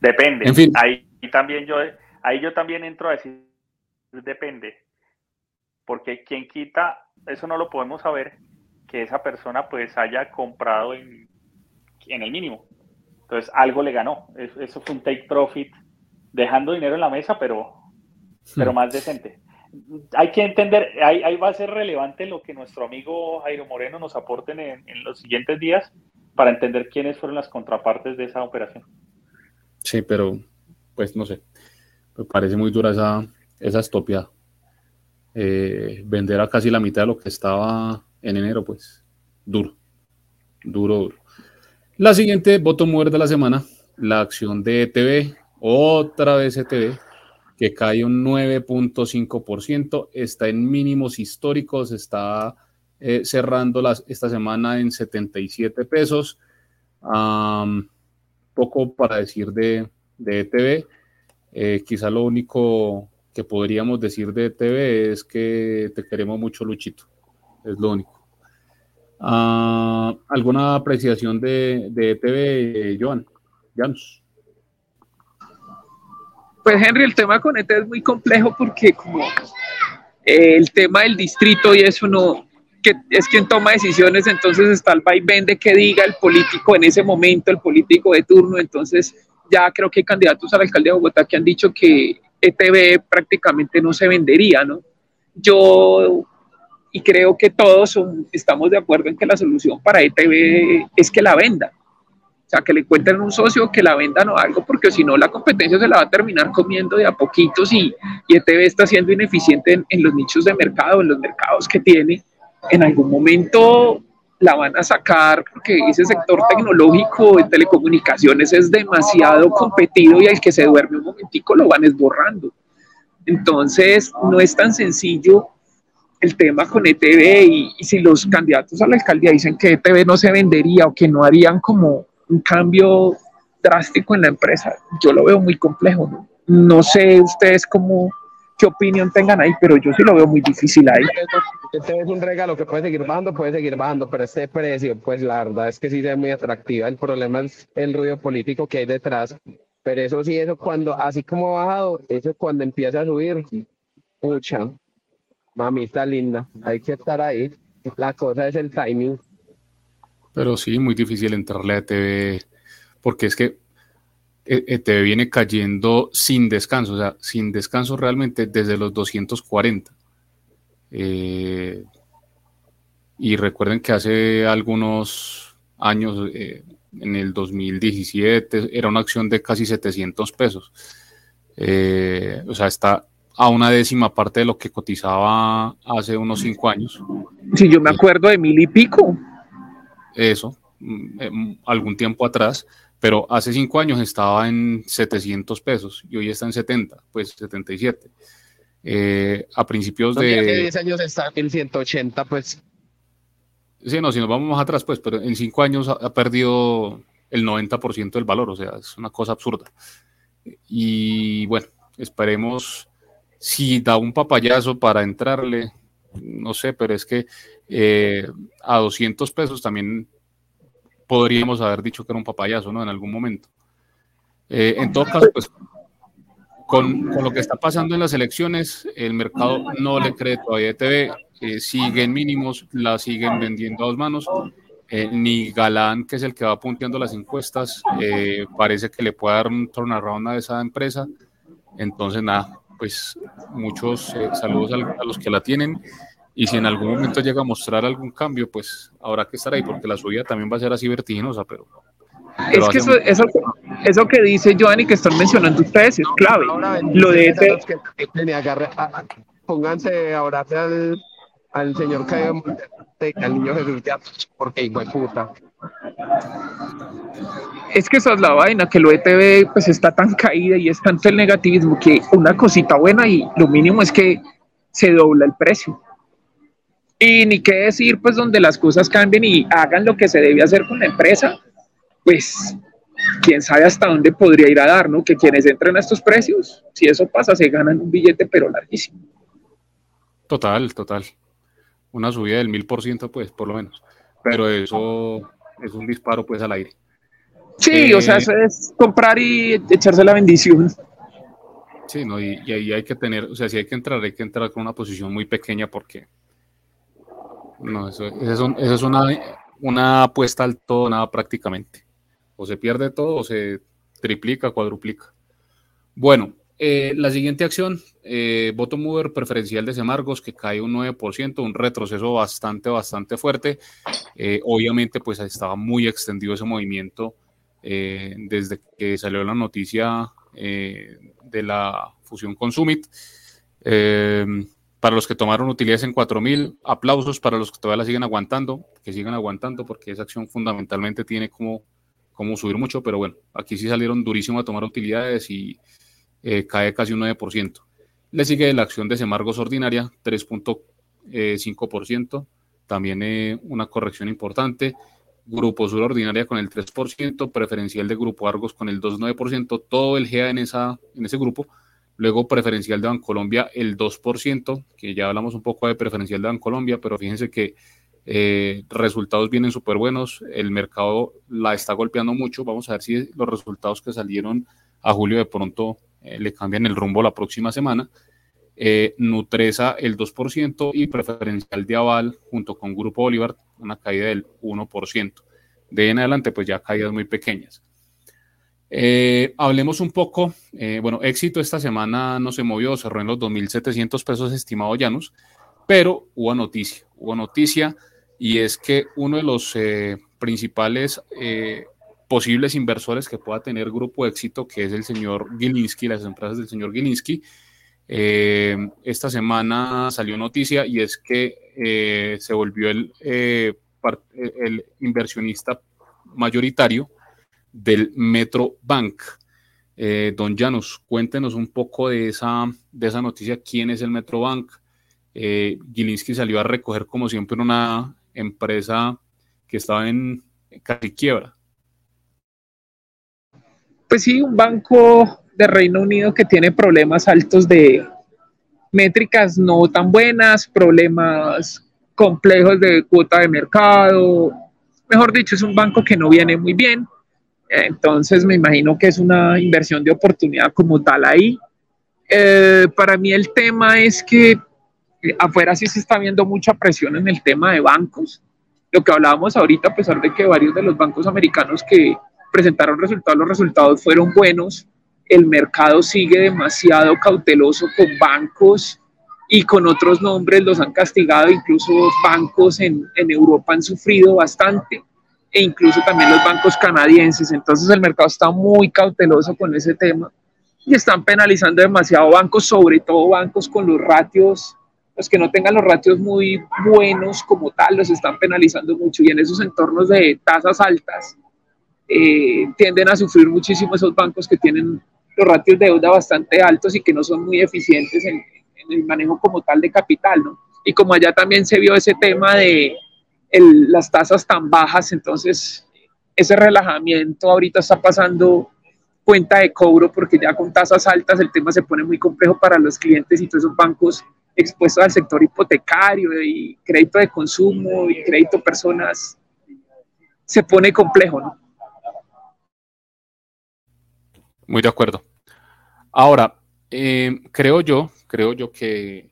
Depende. En fin. Ahí también yo, ahí yo también entro a decir, depende. Porque quien quita, eso no lo podemos saber, que esa persona pues haya comprado en, en el mínimo. Entonces algo le ganó. Eso, fue un take profit, dejando dinero en la mesa, pero, pero hmm. más decente. Hay que entender, ahí, ahí, va a ser relevante lo que nuestro amigo Jairo Moreno nos aporten en, en los siguientes días para entender quiénes fueron las contrapartes de esa operación. Sí, pero pues no sé. Me parece muy dura esa, esa estopia. Eh, vender a casi la mitad de lo que estaba en enero, pues duro. Duro, duro. La siguiente voto muerte de la semana, la acción de ETV, otra vez ETV, que cae un 9.5%, está en mínimos históricos, está eh, cerrando las, esta semana en 77 pesos poco para decir de, de ETV. Eh, quizá lo único que podríamos decir de ETV es que te queremos mucho, Luchito. Es lo único. Ah, ¿Alguna apreciación de, de ETV, Joan? Janus. Pues Henry, el tema con ETV es muy complejo porque como eh, el tema del distrito y eso no, que es quien toma decisiones, entonces está el vaivén de que diga el político en ese momento, el político de turno, entonces ya creo que hay candidatos a la alcaldía de Bogotá que han dicho que ETB prácticamente no se vendería, ¿no? Yo, y creo que todos estamos de acuerdo en que la solución para ETB es que la venda. O sea, que le encuentren un socio que la venda o algo, porque si no la competencia se la va a terminar comiendo de a poquitos y, y ETB está siendo ineficiente en, en los nichos de mercado, en los mercados que tiene. En algún momento la van a sacar porque ese sector tecnológico de telecomunicaciones es demasiado competido y al que se duerme un momentico lo van esborrando. Entonces, no es tan sencillo el tema con ETV y, si los candidatos a la alcaldía dicen que ETV no se vendería o que no harían como un cambio drástico en la empresa, yo lo veo muy complejo. No, no sé ustedes cómo, qué opinión tengan ahí, pero yo sí lo veo muy difícil ahí. Este es un regalo que puede seguir bajando, puede seguir bajando, pero este precio, pues la verdad es que sí es muy atractiva. El problema es el ruido político que hay detrás. Pero eso sí, eso cuando, así como ha bajado, eso cuando empieza a subir, pucha, mamita linda, hay que estar ahí. La cosa es el timing. Pero sí, muy difícil entrarle a TV, porque es que te viene cayendo sin descanso, o sea, sin descanso realmente desde los 240. Eh, y recuerden que hace algunos años, eh, en el 2017, era una acción de casi 700 pesos. o sea, está a una décima parte de lo que cotizaba hace unos cinco años. Sí, yo me acuerdo de mil y pico. Eso, mm, algún tiempo atrás pero hace cinco años estaba en 700 pesos y hoy está en 70, pues 77. Eh, a principios de... Hace 10 años está en 180, pues. Sí, no, si nos vamos más atrás, pues, pero en cinco años ha, perdido el 90% del valor, o sea, es una cosa absurda. Y bueno, esperemos si da un papayazo para entrarle, no sé, pero es que eh, a 200 pesos también podríamos haber dicho que era un papayazo, ¿no? En algún momento. Eh, en todo caso, pues, con, con, lo que está pasando en las elecciones, el mercado no le cree todavía a ETV, eh, siguen mínimos, la siguen vendiendo a dos manos. Eh, ni Galán, que es el que va punteando las encuestas, parece que le puede dar un turnaround a esa empresa. Entonces, nada, pues muchos saludos a los que la tienen y si en algún momento llega a mostrar algún cambio, pues habrá que estar ahí, porque la subida también va a ser así vertiginosa, pero... es que eso, eso, eso, que dice Giovanni que están mencionando ustedes es clave. Lo de ese... pónganse ahora al, al señor que al niño Jesús, porque igual puta. Es que esa es la vaina, que lo ETV pues está tan caída y es tanto el negativismo que una cosita buena y lo mínimo es que se dobla el precio. Y ni qué decir, pues donde las cosas cambien y hagan lo que se debe hacer con la empresa, pues quién sabe hasta dónde podría ir a dar, ¿no? Que quienes entren a estos precios, si eso pasa, se ganan un billete, pero larguísimo. Total, total. Una subida del mil por ciento, pues, por lo menos. Pero eso es un disparo, pues, al aire. Sí, o sea, eso es comprar y echarse la bendición. Sí, no, y, y ahí hay que tener, o sea, si hay que entrar, hay que entrar con una posición muy pequeña porque no, eso, es, una, una apuesta al todo, nada prácticamente. O se pierde todo o se triplica, cuadruplica. Bueno, eh, la siguiente acción, eh, mover preferencial de Semargos, que cae un 9%, un retroceso bastante, bastante fuerte. Eh, obviamente, pues estaba muy extendido ese movimiento desde que salió la noticia de la fusión con Summit para los que tomaron utilidades en 4.000, aplausos para los que todavía la siguen aguantando, que sigan aguantando, porque esa acción fundamentalmente tiene como, como subir mucho, pero bueno, aquí sí salieron durísimo a tomar utilidades y eh, cae casi un 9%. Le sigue la acción de Semargos Ordinaria, 3.5%, también eh, una corrección importante. Grupo Sur Ordinaria con el 3%, preferencial de Grupo Argos con el 2.9%, todo el GA en, esa, en ese grupo Luego preferencial de Bancolombia el 2%, que ya hablamos un poco de preferencial de Bancolombia, pero fíjense que eh, resultados vienen súper buenos, el mercado la está golpeando mucho, vamos a ver si los resultados que salieron a julio de pronto eh, le cambian el rumbo la próxima semana. Eh, Nutresa el 2% y preferencial de Aval junto con Grupo Bolívar una caída del 1%. De en adelante pues ya caídas muy pequeñas. Eh, hablemos un poco, eh, bueno, éxito esta semana no se movió, cerró en los 2.700 pesos estimado Janus, pero hubo noticia, hubo noticia y es que uno de los eh, principales posibles inversores que pueda tener Grupo Éxito, que es el señor Gilinski, las empresas del señor Gilinski, esta semana salió noticia y es que se volvió el, el inversionista mayoritario del Metro Bank. Eh, don Janus, cuéntenos un poco de esa, de esa noticia, quién es el Metro Bank. Eh, Gilinski salió a recoger, como siempre, una empresa que estaba en casi quiebra. Pues sí, un banco de Reino Unido que tiene problemas altos de métricas no tan buenas, problemas complejos de cuota de mercado. Mejor dicho, es un banco que no viene muy bien entonces me imagino que es una inversión de oportunidad como tal ahí. Eh, para mí el tema es que eh, afuera sí se está viendo mucha presión en el tema de bancos. Lo que hablábamos ahorita, a pesar de que varios de los bancos americanos que presentaron resultados, los resultados fueron buenos, el mercado sigue demasiado cauteloso con bancos y con otros nombres los han castigado, incluso bancos en, en Europa han sufrido bastante e incluso también los bancos canadienses. Entonces el mercado está muy cauteloso con ese tema y están penalizando demasiado bancos, sobre todo bancos con los ratios, los que no tengan los ratios muy buenos como tal, los están penalizando mucho y en esos entornos de tasas altas eh, tienden a sufrir muchísimo esos bancos que tienen los ratios de deuda bastante altos y que no son muy eficientes en, en el manejo como tal de capital, ¿no? Y como allá también se vio ese tema de, las tasas tan bajas, entonces ese relajamiento ahorita está pasando cuenta de cobro porque ya con tasas altas el tema se pone muy complejo para los clientes y todos esos bancos expuestos al sector hipotecario y crédito de consumo y crédito personas se pone complejo, ¿no? Muy de acuerdo. Ahora, eh, creo yo, creo yo que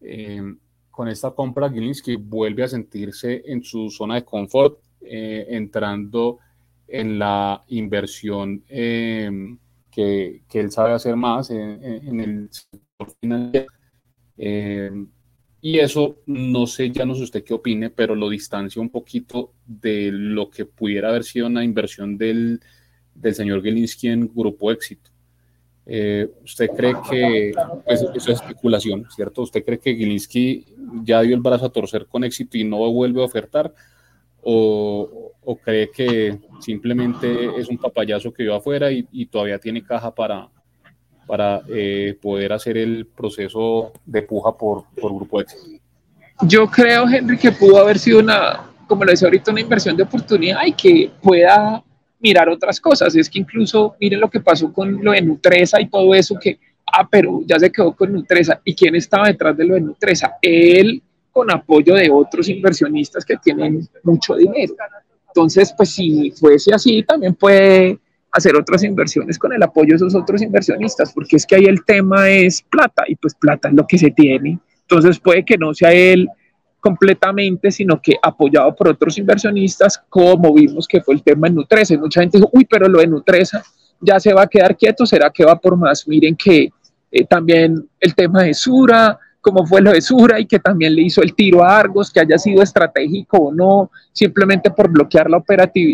eh, con esta compra, Gilinski vuelve a sentirse en su zona de confort, eh, entrando en la inversión eh, que, él sabe hacer más en, el sector financiero. Eh, y eso, no sé, ya no sé usted qué opine, pero lo distancia un poquito de lo que pudiera haber sido una inversión del, del señor Gilinski en Grupo Éxito. Eh, ¿Usted cree que, pues, eso es especulación, ¿cierto? ¿Usted cree que Gilinski ya dio el brazo a torcer con éxito y no vuelve a ofertar? ¿O, cree que simplemente es un papayazo que vio afuera y, todavía tiene caja para, para eh, poder hacer el proceso de puja por, por Grupo Éxito? Yo creo, Henry, que pudo haber sido una, como lo decía ahorita, una inversión de oportunidad y que pueda mirar otras cosas. Es que incluso miren lo que pasó con lo de Nutresa y todo eso, que, ah, pero ya se quedó con Nutresa. ¿Y quién estaba detrás de lo de Nutresa? Él con apoyo de otros inversionistas que tienen mucho dinero. Entonces, pues si fuese así, también puede hacer otras inversiones con el apoyo de esos otros inversionistas, porque es que ahí el tema es plata y pues plata es lo que se tiene. Entonces puede que no sea él completamente, sino que apoyado por otros inversionistas, como vimos que fue el tema en Nutresa. Y mucha gente dijo, uy, pero lo de Nutresa ya se va a quedar quieto, ¿será que va por más? Miren que eh, también el tema de Sura, como fue lo de Sura y que también le hizo el tiro a Argos, que haya sido estratégico o no, simplemente por bloquear la,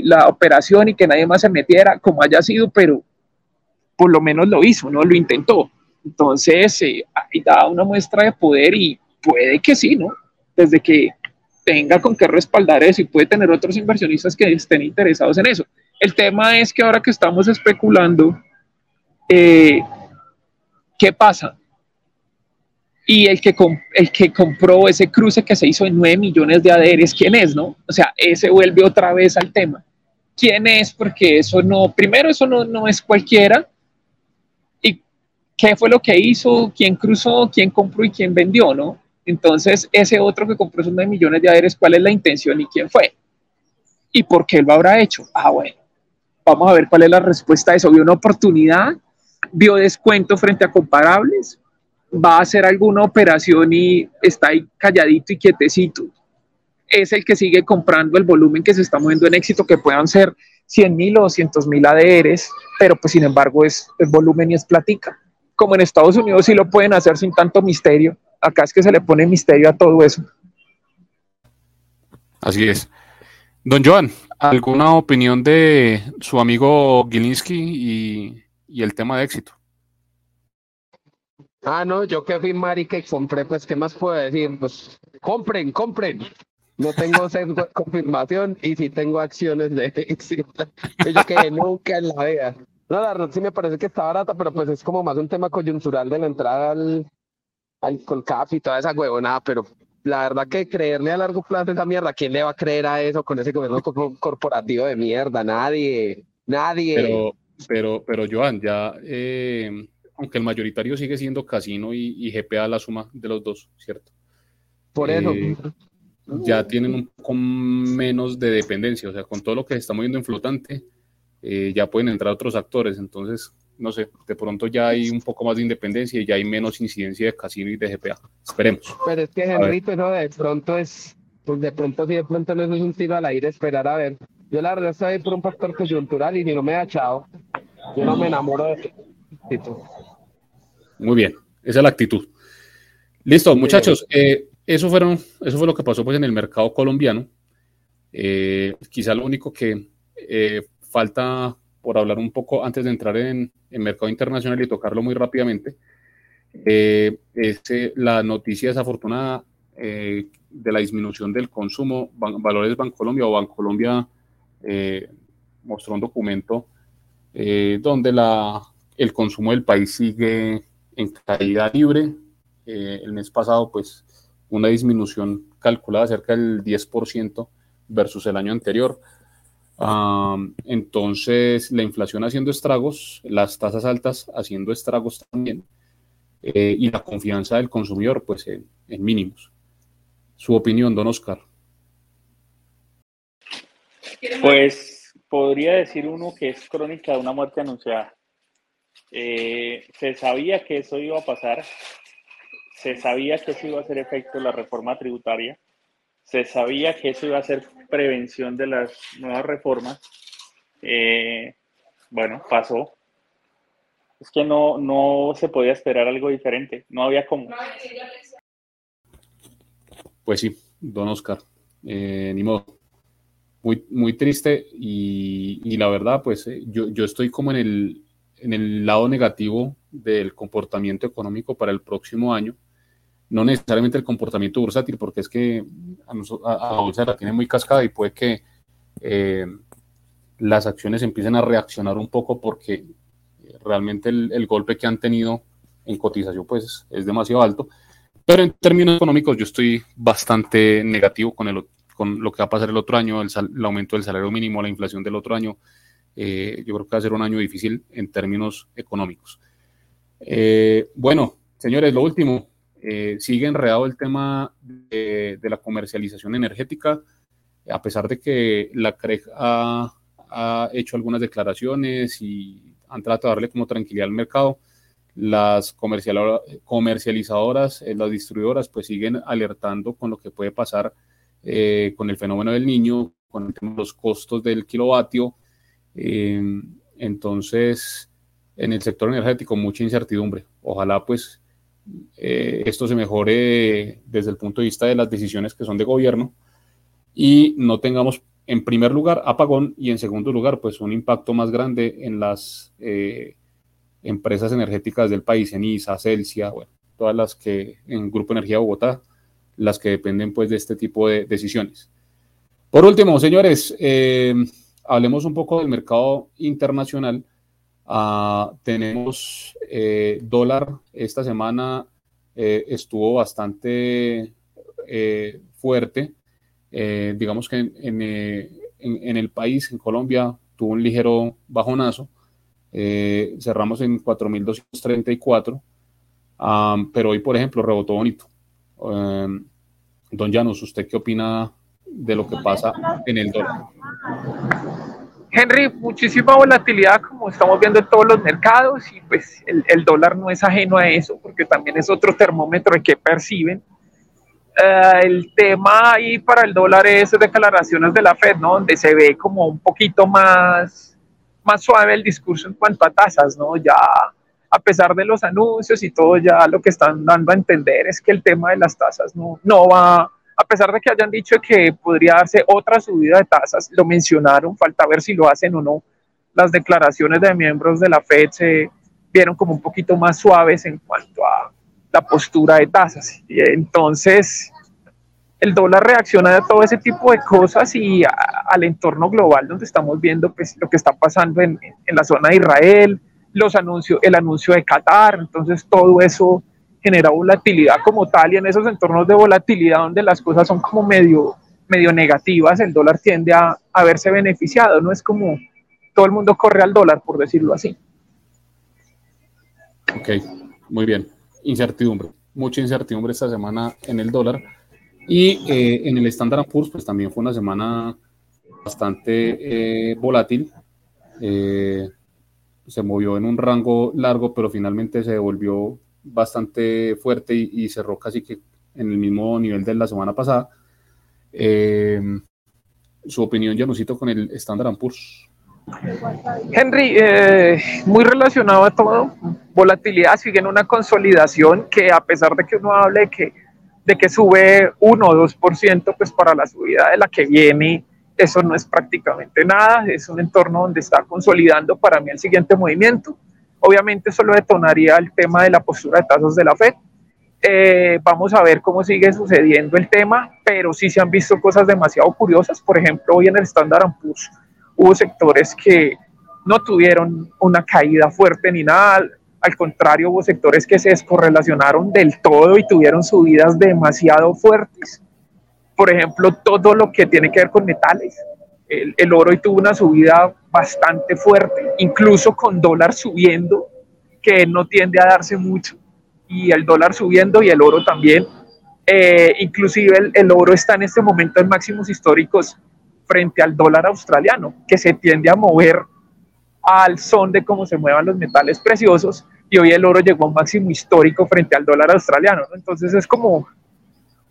la operación y que nadie más se metiera, como haya sido, pero por lo menos lo hizo, ¿no? Lo intentó. Entonces, eh, ahí da una muestra de poder y puede que sí, ¿no? Desde que tenga con qué respaldar eso y puede tener otros inversionistas que estén interesados en eso. El tema es que ahora que estamos especulando, eh, ¿qué pasa? Y el que, el que compró ese cruce que se hizo en 9 millones de ADRs, ¿quién es, no? O sea, ese vuelve otra vez al tema. ¿Quién es? Porque eso no, primero, eso no, no es cualquiera. ¿Y qué fue lo que hizo? ¿Quién cruzó? ¿Quién compró y quién vendió, no? Entonces, ese otro que compró esos 9 millones de aires, ¿cuál es la intención y quién fue? ¿Y por qué lo habrá hecho? Ah, bueno, vamos a ver cuál es la respuesta a eso. ¿Vio una oportunidad? ¿Vio descuento frente a comparables? ¿Va a hacer alguna operación y está ahí calladito y quietecito? Es el que sigue comprando el volumen que se está moviendo en éxito, que puedan ser 100 mil o 200 mil ADRs, pero pues sin embargo es, es volumen y es platica. Como en Estados Unidos sí lo pueden hacer sin tanto misterio, acá es que se le pone misterio a todo eso. Así es. Don Joan, ¿alguna opinión de su amigo Gilinski y, y el tema de éxito? Ah, no, yo que fui marica y compré, pues, ¿qué más puedo decir? Pues, compren, compren. No tengo confirmación y sí tengo acciones de éxito. Yo que nunca en la vida. No, la verdad sí me parece que está barata, pero pues es como más un tema coyuntural de la entrada al, al Colcap y toda esa huevonada, pero la verdad que creerle a largo plazo esa mierda, ¿quién le va a creer a eso con ese gobierno corporativo de mierda? Nadie, nadie. Pero, pero, pero Joan, ya, eh, aunque el mayoritario sigue siendo Casino y, GPA la suma de los dos, ¿cierto? Por eso. Eh, ya tienen un poco menos de dependencia, o sea, con todo lo que se está moviendo en flotante, eh, ya pueden entrar otros actores, entonces, no sé, de pronto ya hay un poco más de independencia y ya hay menos incidencia de casino y de GPA. Esperemos. Pero es que, Henrito, no, de pronto es, pues de pronto sí, de pronto no es un tiro al aire, esperar a ver. Yo la verdad estoy por un factor coyuntural y si no me ha echado, yo no me enamoro de esto. Muy bien, esa es la actitud. Listo, muchachos. Eh, eso, fueron, eso fue lo que pasó pues, en el mercado colombiano. Eh, quizá lo único que eh, falta por hablar un poco antes de entrar en el mercado internacional y tocarlo muy rápidamente, es la noticia desafortunada de la disminución del consumo. Valores Bancolombia o Bancolombia mostró un documento donde la, el consumo del país sigue en caída libre. Eh, el mes pasado, pues, una disminución calculada cerca del 10% versus el año anterior. Entonces, la inflación haciendo estragos, las tasas altas haciendo estragos también, eh, y la confianza del consumidor, pues, en, mínimos. Su opinión, don Oscar. Pues podría decir uno que es crónica de una muerte anunciada. Eh, se sabía que eso iba a pasar, se sabía que eso iba a ser efecto la reforma tributaria, se sabía que eso iba a ser prevención de las nuevas reformas. Eh, bueno, pasó. Es que no, no se podía esperar algo diferente, no había como. Pues sí, don Oscar, eh, ni modo. Muy, muy triste y, y la verdad, pues yo, yo estoy como en el, en el lado negativo del comportamiento económico para el próximo año. No necesariamente el comportamiento bursátil, porque es que a, bolsa la tiene muy cascada y puede que eh, las acciones empiecen a reaccionar un poco porque realmente el, golpe que han tenido en cotización pues es demasiado alto. Pero en términos económicos yo estoy bastante negativo con, el, con lo que va a pasar el otro año, el, el aumento del salario mínimo, la inflación del otro año, eh, yo creo que va a ser un año difícil en términos económicos. Eh, bueno, señores, lo último, eh, sigue enredado el tema de, la comercialización energética, a pesar de que la CREG ha, hecho algunas declaraciones y han tratado de darle como tranquilidad al mercado. Las comercializadoras, las distribuidoras, pues siguen alertando con lo que puede pasar con el fenómeno del niño, con los costos del kilovatio, Em, entonces, en el sector energético, mucha incertidumbre. Ojalá pues eh, esto se mejore desde el punto de vista de las decisiones que son de gobierno y no tengamos en primer lugar apagón y en segundo lugar pues un impacto más grande en las eh, empresas energéticas del país, en ISA, Celsia, todas las que en Grupo Energía Bogotá, las que dependen pues de este tipo de decisiones. Por último, señores, eh, hablemos un poco del mercado internacional. Ah, tenemos eh, dólar esta semana eh, estuvo bastante eh, fuerte. digamos que en, en, el país, en Colombia, tuvo un ligero bajonazo. cerramos en 4.234, ah, pero hoy, por ejemplo, rebotó bonito. don Llanos, ¿usted qué opina de lo que pasa en el dólar? Henry, muchísima volatilidad como estamos viendo en todos los mercados y pues el, dólar no es ajeno a eso porque también es otro termómetro qué perciben. Eh, el tema ahí para el dólar es declaraciones de la Fed, ¿no? Donde se ve como un poquito más, más suave el discurso en cuanto a tasas, ¿no? Ya a pesar de los anuncios y todo, ya lo que están dando a entender es que el tema de las tasas no, no va, a pesar de que hayan dicho que podría darse otra subida de tasas, lo mencionaron, falta ver si lo hacen o no. Las declaraciones de miembros de la Fed se vieron como un poquito más suaves en cuanto a la postura de tasas. Y entonces, el dólar reacciona a todo ese tipo de cosas y al entorno global donde estamos viendo pues, lo que está pasando en, en, la zona de Israel, los anuncios, el anuncio de Qatar, entonces todo eso genera volatilidad como tal y en esos entornos de volatilidad donde las cosas son como medio, medio negativas, el dólar tiende a, a verse beneficiado, no es como todo el mundo corre al dólar, por decirlo así. Ok, muy bien incertidumbre, mucha incertidumbre esta semana en el dólar. Y eh, en el Standard Poor's, pues también fue una semana bastante eh, volátil. Eh, se movió en un rango largo, pero finalmente se devolvió bastante fuerte y, cerró casi que en el mismo nivel de la semana pasada. su opinión, Janusito, con el Standard Poor's. Henry, eh, muy relacionado a todo, volatilidad sigue en una consolidación que a pesar de que uno hable que, de que sube 1 o 2%, pues para la subida de la que viene, eso no es prácticamente nada, es un entorno donde está consolidando para mí el siguiente movimiento. Obviamente eso lo detonaría el tema de la postura de tasas de la Fed. Eh, vamos a ver cómo sigue sucediendo el tema, pero sí se han visto cosas demasiado curiosas. Por ejemplo, hoy en el Standard Poor's hubo sectores que no tuvieron una caída fuerte ni nada, al contrario, hubo sectores que se descorrelacionaron del todo y tuvieron subidas demasiado fuertes. Por ejemplo, todo lo que tiene que ver con metales. El, oro hoy tuvo una subida bastante fuerte, incluso con dólar subiendo, que no tiende a darse mucho, y el dólar subiendo y el oro también. Eh, inclusive el, el oro está en este momento en máximos históricos frente al dólar australiano, que se tiende a mover al son de cómo se muevan los metales preciosos y hoy el oro llegó a un máximo histórico frente al dólar australiano. Entonces es como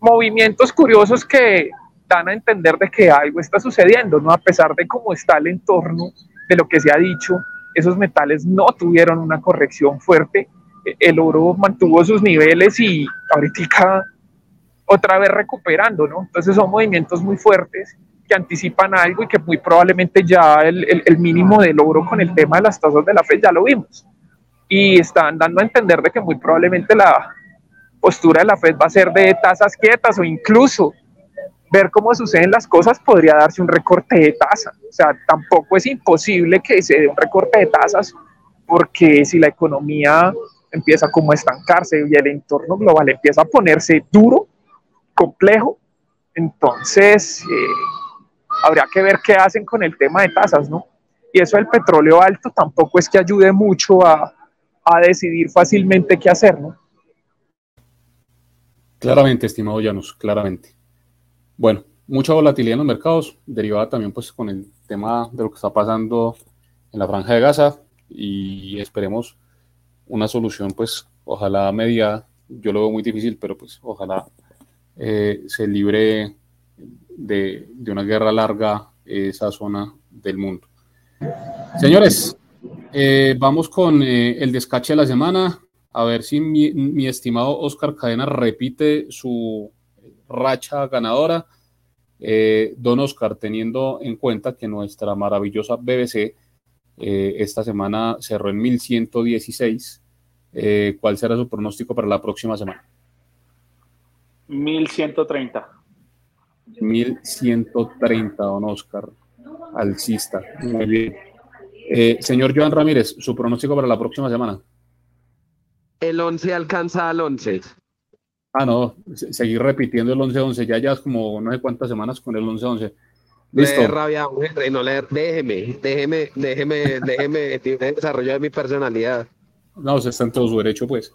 movimientos curiosos que dan a entender de que algo está sucediendo, ¿no? A pesar de cómo está el entorno, de lo que se ha dicho, esos metales no tuvieron una corrección fuerte, el oro mantuvo sus niveles y ahorita otra vez recuperando, ¿no? Entonces son movimientos muy fuertes anticipan algo y que muy probablemente ya el, mínimo de logro con el tema de las tasas de la Fed ya lo vimos. Y están dando a entender de que muy probablemente la postura de la Fed va a ser de tasas quietas o incluso ver cómo suceden las cosas podría darse un recorte de tasa. O sea, tampoco es imposible que se dé un recorte de tasas porque si la economía empieza como a estancarse y el entorno global empieza a ponerse duro, complejo, entonces eh, habría que ver qué hacen con el tema de tasas, ¿no? Y eso del petróleo alto tampoco es que ayude mucho a, a decidir fácilmente qué hacer, ¿no? Claramente, estimado Llanos, claramente. Bueno, mucha volatilidad en los mercados, derivada también pues con el tema de lo que está pasando en la franja de Gaza y esperemos una solución pues ojalá media, yo lo veo muy difícil, pero pues ojalá eh, se libre de, una guerra larga esa zona del mundo. Señores, eh, vamos con eh, el descache de la semana. A ver si mi, estimado Oscar Cadena repite su racha ganadora. Eh, don Oscar, teniendo en cuenta que nuestra maravillosa BBC esta semana cerró en 1116, ¿cuál será su pronóstico para la próxima semana? 1130. 1130, don Oscar, alcista. Muy bien. Eh, señor Joan Ramírez, su pronóstico para la próxima semana. El 11 alcanza al 11. Ah, no, seguir repitiendo el 11-11, ya ya es como no sé cuántas semanas con el 11-11. Listo. rabia, no leer, déjeme, déjeme, déjeme, déjeme [LAUGHS] desarrollar mi personalidad. No, se está en todo su derecho, pues.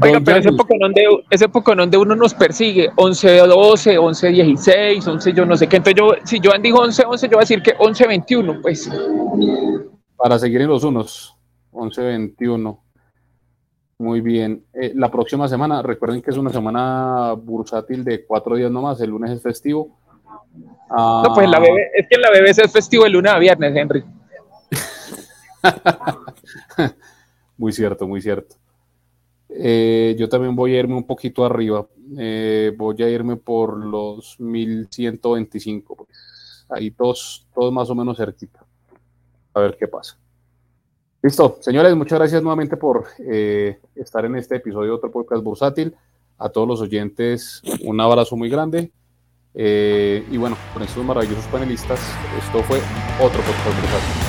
Oiga, pero ese Pokémon, de, ese Pokémon de uno nos persigue, 11-12, 11-16, 11 yo no sé qué. Entonces yo, si Joan dijo 11-11, yo voy a decir que 11-21, pues. Para seguir en los unos, 11-21. Muy bien. Eh, la próxima semana, recuerden que es una semana bursátil de cuatro días nomás. El lunes es festivo. no, pues la ah. es que en la BBC es festivo el lunes a viernes, Henry. [LAUGHS] muy cierto, muy cierto. Eh, yo también voy a irme un poquito arriba. Eh, voy a irme por los 1125. Pues. Ahí todos, todos más o menos cerquita. A ver qué pasa. Listo, señores, muchas gracias nuevamente por eh, estar en este episodio de otro podcast bursátil. A todos los oyentes, un abrazo muy grande. y bueno, con estos maravillosos panelistas, esto fue otro podcast bursátil.